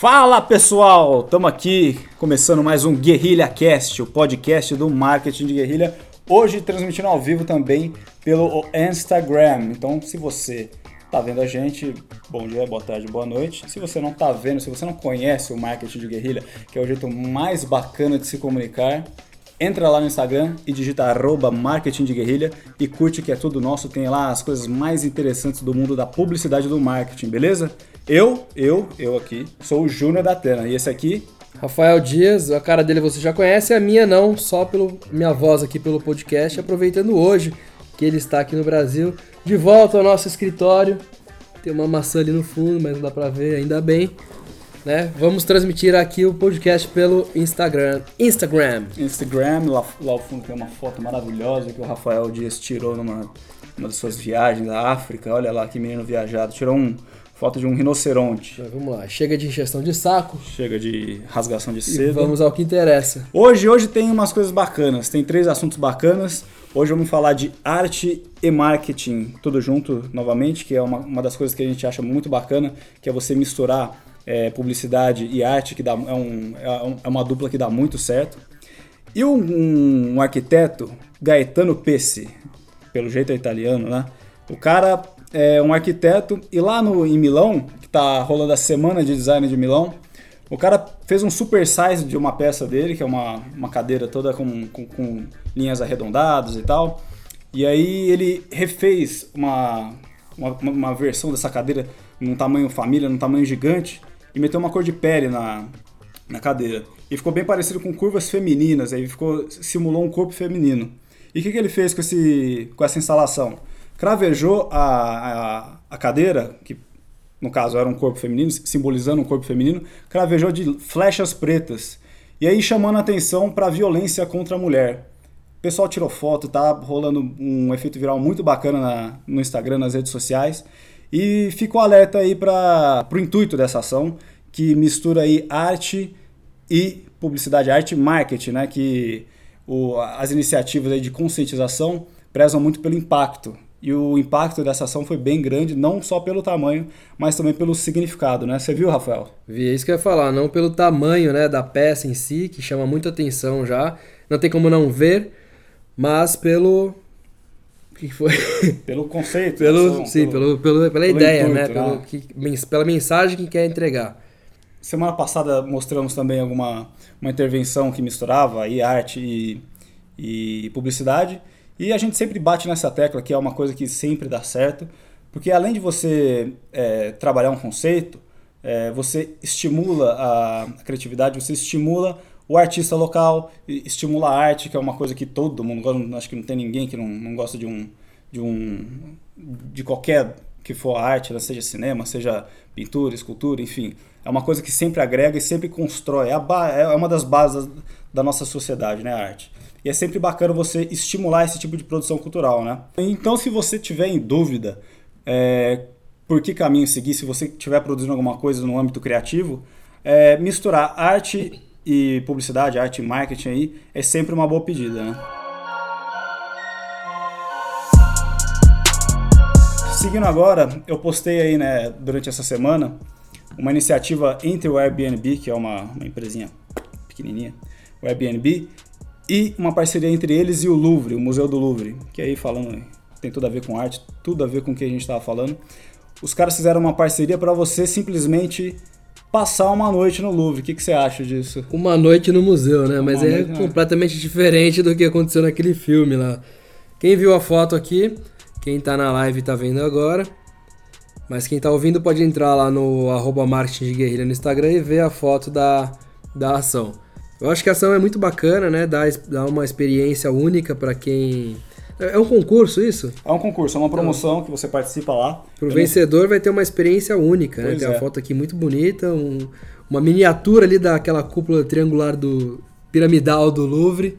Fala pessoal, estamos aqui começando mais um Guerrilha Cast, o podcast do marketing de guerrilha. Hoje transmitindo ao vivo também pelo Instagram. Então, se você está vendo a gente, bom dia, boa tarde, boa noite. Se você não está vendo, se você não conhece o marketing de guerrilha, que é o jeito mais bacana de se comunicar, entra lá no Instagram e digita arroba marketing de guerrilha e curte que é tudo nosso. Tem lá as coisas mais interessantes do mundo da publicidade do marketing, beleza? Eu, eu, eu aqui, sou o Júnior da Atena e esse aqui Rafael Dias, a cara dele você já conhece, a minha não, só pelo minha voz aqui pelo podcast, aproveitando hoje que ele está aqui no Brasil, de volta ao nosso escritório. Tem uma maçã ali no fundo, mas não dá pra ver, ainda bem. Né? Vamos transmitir aqui o podcast pelo Instagram. Instagram. Instagram, lá, lá ao fundo tem uma foto maravilhosa que o Rafael Dias tirou numa uma das suas viagens da África. Olha lá que menino viajado. Tirou um foto de um rinoceronte. Mas vamos lá, chega de injeção de saco. Chega de rasgação de E seda. vamos ao que interessa. Hoje, hoje tem umas coisas bacanas, tem três assuntos bacanas. Hoje vamos falar de arte e marketing, tudo junto novamente, que é uma, uma das coisas que a gente acha muito bacana, que é você misturar é, publicidade e arte, que dá, é, um, é um- é uma dupla que dá muito certo. E um, um arquiteto, Gaetano Pesce, pelo jeito é italiano, né? O cara é um arquiteto e lá no, em Milão, que tá rolando a semana de design de Milão, o cara fez um super size de uma peça dele, que é uma, uma cadeira toda com, com, com linhas arredondadas e tal. E aí ele refez uma, uma, uma versão dessa cadeira num tamanho família, num tamanho gigante, e meteu uma cor de pele na, na cadeira. E ficou bem parecido com curvas femininas, aí ficou, simulou um corpo feminino. E o que, que ele fez com, esse, com essa instalação? Cravejou a, a, a cadeira, que no caso era um corpo feminino, simbolizando um corpo feminino, cravejou de flechas pretas. E aí chamando a atenção para a violência contra a mulher. O pessoal tirou foto, tá rolando um efeito viral muito bacana na- no Instagram, nas redes sociais. E ficou alerta aí para o intuito dessa ação, que mistura aí arte e publicidade, arte e marketing, né? Que o- as iniciativas aí de conscientização prezam muito pelo impacto. E o impacto dessa ação foi bem grande, não só pelo tamanho, mas também pelo significado, né? Você viu, Rafael? Vi, é isso que eu ia falar, não pelo tamanho né, da peça em si, que chama muita atenção já. Não tem como não ver, mas pelo. O que foi? Pelo conceito. pelo, ação, sim, pelo, pelo- pela ideia, intuito, né? né? Pelo que- pela mensagem que quer entregar. Semana passada mostramos também alguma uma intervenção que misturava aí arte e, e publicidade. E a gente sempre bate nessa tecla, que é uma coisa que sempre dá certo, porque além de você é, trabalhar um conceito, é, você estimula a criatividade, você estimula o artista local, estimula a arte, que é uma coisa que todo mundo gosta, acho que não tem ninguém que não, não gosta de um, de um de qualquer que for arte, né, seja cinema, seja pintura, escultura, enfim, é uma coisa que sempre agrega e sempre constrói, é, a é uma das bases da nossa sociedade, né, a arte. E é sempre bacana você estimular esse tipo de produção cultural, né? Então, se você tiver em dúvida é, por que caminho seguir, se você estiver produzindo alguma coisa no âmbito criativo, é, misturar arte e publicidade, arte e marketing aí, é sempre uma boa pedida, né? Seguindo agora, eu postei aí, né, durante essa semana, uma iniciativa entre o Airbnb, que é uma, uma empresinha pequenininha, o Airbnb, e uma parceria entre eles e o Louvre, o Museu do Louvre, que aí falando, tem tudo a ver com arte, tudo a ver com o que a gente estava falando. Os caras fizeram uma parceria para você simplesmente passar uma noite no Louvre. O que, que você acha disso? Uma noite no museu, né? Mas Uma é noite, né? completamente diferente do que aconteceu naquele filme lá. Quem viu a foto aqui, quem tá na live tá vendo agora. Mas quem tá ouvindo pode entrar lá no arroba marketing de guerrilha no Instagram e ver a foto da, da ação. Eu acho que a ação é muito bacana, né? Dá, dá uma experiência única pra quem. É um concurso isso? É um concurso, é uma promoção que você participa lá. Pro Eu não- vencedor vai ter uma experiência única, né? Pois Tem é. uma foto aqui muito bonita, um- uma miniatura ali daquela cúpula triangular do piramidal do Louvre.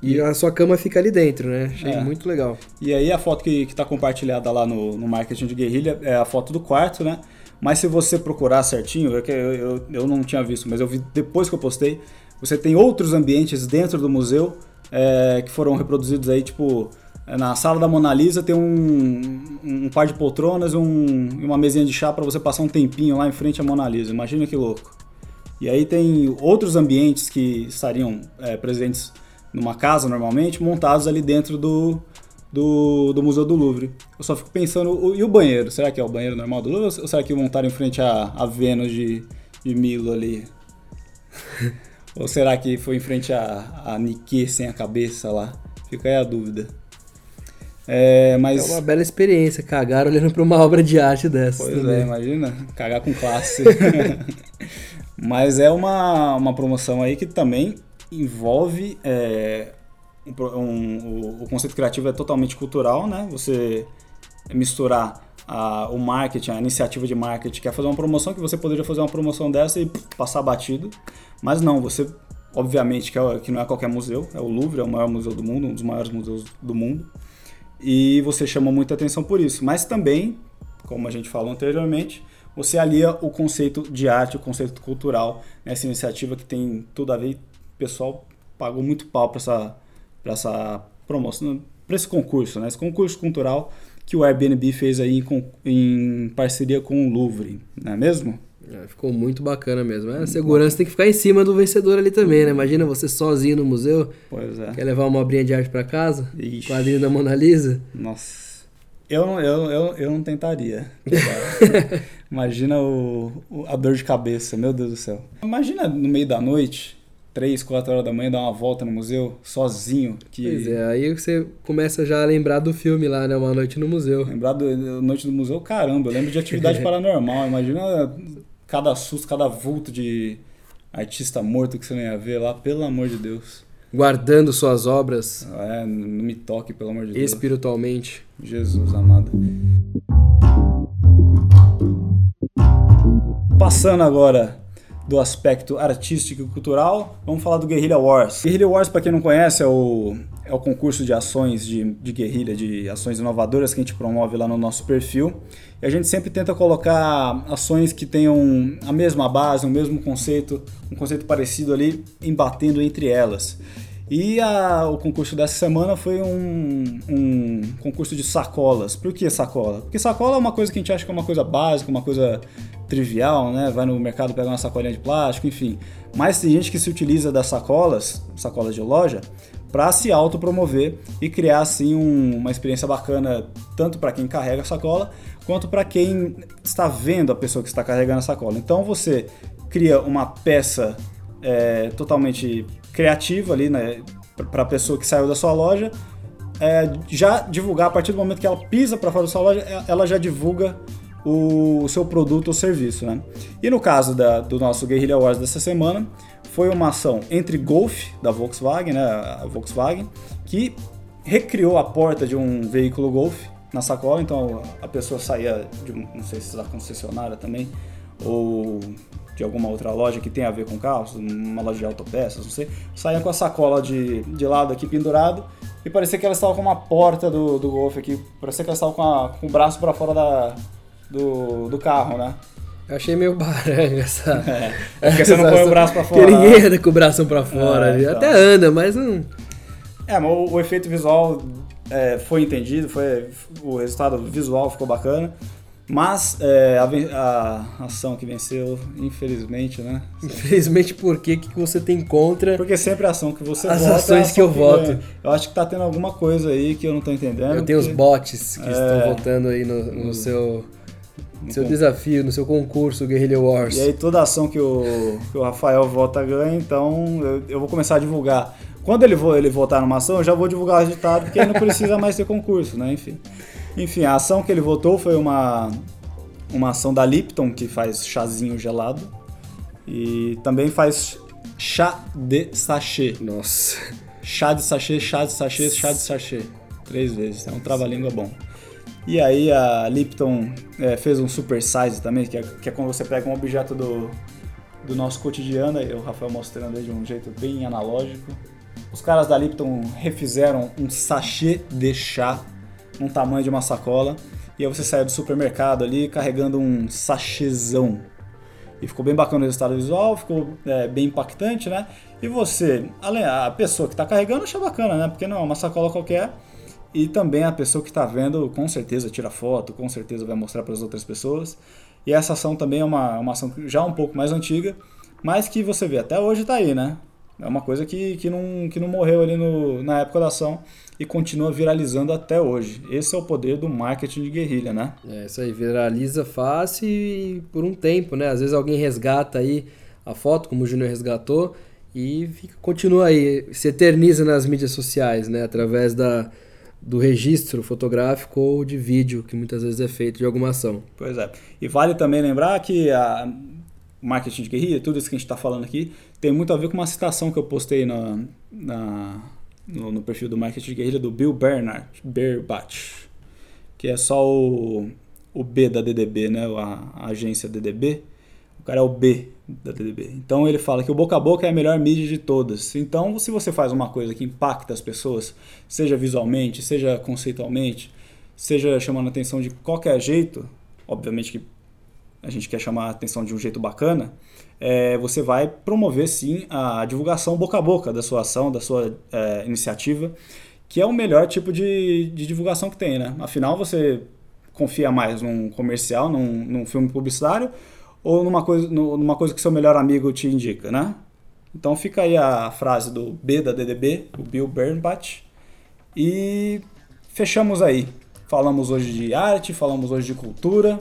E a sua cama fica ali dentro, né? Achei É. muito legal. E aí a foto que está compartilhada lá no, no marketing de guerrilha é a foto do quarto, né? Mas se você procurar certinho, é eu, eu, eu não tinha visto, mas eu vi depois que eu postei, você tem outros ambientes dentro do museu é, que foram reproduzidos aí, tipo, na sala da Mona Lisa tem um, um par de poltronas e um, uma mesinha de chá para você passar um tempinho lá em frente à Mona Lisa. Imagina que louco. E aí tem outros ambientes que estariam é, presentes numa casa normalmente, montados ali dentro do, do, do, Museu do Louvre. Eu só fico pensando, e o banheiro? Será que é o banheiro normal do Louvre ou será que montaram em frente à, à Vênus de, de Milo ali? ou será que foi em frente à, à Nike sem a cabeça lá? Fica aí a dúvida. É, mas... é uma bela experiência, cagar olhando para uma obra de arte dessa. Pois também. é, imagina, cagar com classe. mas é uma, uma promoção aí que também envolve é, um, um, o, conceito criativo é totalmente cultural, né? Você misturar a, o marketing, a iniciativa de marketing, quer fazer uma promoção que você poderia fazer uma promoção dessa e passar batido, mas não, você obviamente que, é, que não é qualquer museu, é o Louvre, é o maior museu do mundo, um dos maiores museus do mundo e você chama muita atenção por isso. Mas também, como a gente falou anteriormente, você alia o conceito de arte, o conceito cultural nessa iniciativa que tem tudo a ver. O pessoal pagou muito pau para essa, essa promoção, para esse concurso, né? esse concurso cultural que o Airbnb fez aí em, em parceria com o Louvre, não é mesmo? É, ficou muito bacana mesmo. É, a segurança tem que ficar em cima do vencedor ali também, né? Imagina você sozinho no museu. Pois é. Quer levar uma obrinha de arte para casa? Ixi. Quadrinho da Mona Lisa? Nossa. Eu, eu, eu, eu não tentaria. Imagina o, o, a dor de cabeça, meu Deus do céu. Imagina no meio da noite, 3, 4 horas da manhã, dar uma volta no museu, sozinho. Que... Pois é, aí você começa já a lembrar do filme lá, né? Uma Noite no Museu. Lembrar da Noite no Museu, caramba, eu lembro de atividade paranormal. Imagina cada susto, cada vulto de artista morto que você não ia ver lá, pelo amor de Deus. Guardando suas obras. É, não me toque, pelo amor de Deus. Espiritualmente. Jesus amado. Passando agora do aspecto artístico e cultural, vamos falar do Guerrilla Wars. Guerrilla Wars, para quem não conhece, é o, é o concurso de ações de, de guerrilha, de ações inovadoras que a gente promove lá no nosso perfil. E a gente sempre tenta colocar ações que tenham a mesma base, o mesmo conceito, um conceito parecido ali, embatendo entre elas. E a, o concurso dessa semana foi um, um, concurso de sacolas. Por que sacola? Porque sacola é uma coisa que a gente acha que é uma coisa básica, uma coisa trivial, né? Vai no mercado pegar uma sacolinha de plástico, enfim. Mas tem gente que se utiliza das sacolas, sacolas de loja, para se autopromover e criar assim um, uma experiência bacana tanto para quem carrega a sacola quanto para quem está vendo a pessoa que está carregando a sacola. Então você cria uma peça é, totalmente criativa ali né, para a pessoa que saiu da sua loja. É, já divulgar a partir do momento que ela pisa para fora da sua loja, ela já divulga o, seu produto ou serviço. Né? E no caso da, do nosso Guerrilla Wars dessa semana, foi uma ação entre Golf, da Volkswagen, né, a Volkswagen, que recriou a porta de um veículo Golf na sacola, então a pessoa saía de, não sei se da concessionária também, ou de alguma outra loja que tem a ver com carros, uma loja de autopeças, não sei, saía com a sacola de, de lado aqui pendurado e parecia que ela estava com uma porta do, do Golf aqui, parecia que ela estava com, a, com o braço para fora da, do, do carro, né? Eu achei meio baranga essa. É, é porque você não põe o braço pra fora. Porque ninguém anda com o braço pra fora. É, então. Até anda, mas não. É, mas o, o efeito visual é, foi entendido, foi, o resultado visual ficou bacana. Mas é, a, a, ação que venceu, infelizmente, né? Infelizmente, por que que você tem contra? Porque sempre a ação que você As vota. As ações que eu que voto. Ganha. Eu acho que tá tendo alguma coisa aí que eu não tô entendendo. Eu tenho porque... os bots que é, estão votando aí no, no seu no seu desafio, no seu concurso Guerrilla Wars. E aí toda ação que o, que o Rafael vota ganha, então eu, eu vou começar a divulgar. Quando ele, for, ele votar numa ação, eu já vou divulgar o resultado, porque aí não precisa mais ter concurso, né? Enfim. Enfim, a ação que ele votou foi uma, uma ação da Lipton, que faz chazinho gelado. E também faz chá de sachê. Nossa. Chá de sachê, chá de sachê, chá de sachê. Três vezes. É um trava-língua bom. E aí a Lipton é, fez um super size também, que é, que é quando você pega um objeto do, do nosso cotidiano, aí o Rafael mostrando aí de um jeito bem analógico. Os caras da Lipton refizeram um sachê de chá num tamanho de uma sacola. E aí você sai do supermercado ali carregando um sachêzão. E ficou bem bacana o resultado visual, ficou é, bem impactante, né? E você, a pessoa que está carregando, acha bacana, né? Porque não é uma sacola qualquer e também a pessoa que está vendo com certeza tira foto, com certeza vai mostrar para as outras pessoas. E essa ação também é uma, uma ação já um pouco mais antiga, mas que você vê até hoje está aí, né? É uma coisa que, que, não, que não morreu ali no, na época da ação e continua viralizando até hoje. Esse é o poder do marketing de guerrilha, né? É isso aí, viraliza fácil e por um tempo, né? Às vezes alguém resgata aí a foto, como o Júnior resgatou, e fica, continua aí, se eterniza nas mídias sociais, né? Através da, do registro fotográfico ou de vídeo, que muitas vezes é feito de alguma ação. Pois é. E vale também lembrar que a marketing de guerrilha, tudo isso que a gente está falando aqui, tem muito a ver com uma citação que eu postei na, na no, no, perfil do marketing de guerrilha do Bill Bernard, Berbach, que é só o, o B da DDB, né? A, a, agência DDB. Cara é o B da DDB. Então ele fala que o boca a boca é a melhor mídia de todas. Então, se você faz uma coisa que impacta as pessoas, seja visualmente, seja conceitualmente, seja chamando atenção de qualquer jeito, obviamente que a gente quer chamar a atenção de um jeito bacana, é, você vai promover sim a divulgação boca a boca da sua ação, da sua é, iniciativa, que é o melhor tipo de, de divulgação que tem, né? Afinal, você confia mais num comercial, num, num filme publicitário, ou numa coisa, numa coisa que seu melhor amigo te indica, né? Então fica aí a frase do B da DDB, o Bill Bernbach, e fechamos aí. Falamos hoje de arte, falamos hoje de cultura,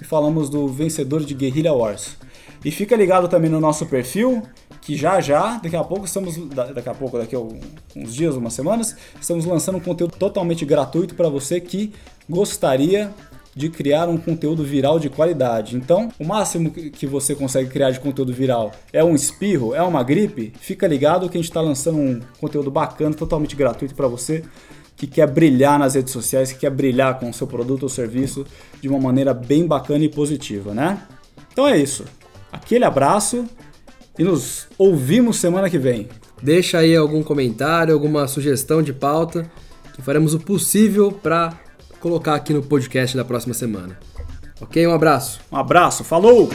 e falamos do vencedor de Guerrilla Wars. E fica ligado também no nosso perfil, que já já, daqui a pouco estamos, daqui a pouco, daqui a uns dias, umas semanas, estamos lançando um conteúdo totalmente gratuito para você que gostaria de criar um conteúdo viral de qualidade. Então, o máximo que você consegue criar de conteúdo viral é um espirro, é uma gripe, fica ligado que a gente está lançando um conteúdo bacana, totalmente gratuito para você que quer brilhar nas redes sociais, que quer brilhar com o seu produto ou serviço de uma maneira bem bacana e positiva, né? Então é isso. Aquele abraço e nos ouvimos semana que vem. Deixa aí algum comentário, alguma sugestão de pauta, que faremos o possível para colocar aqui no podcast da próxima semana. Ok? Um abraço. Um abraço, falou!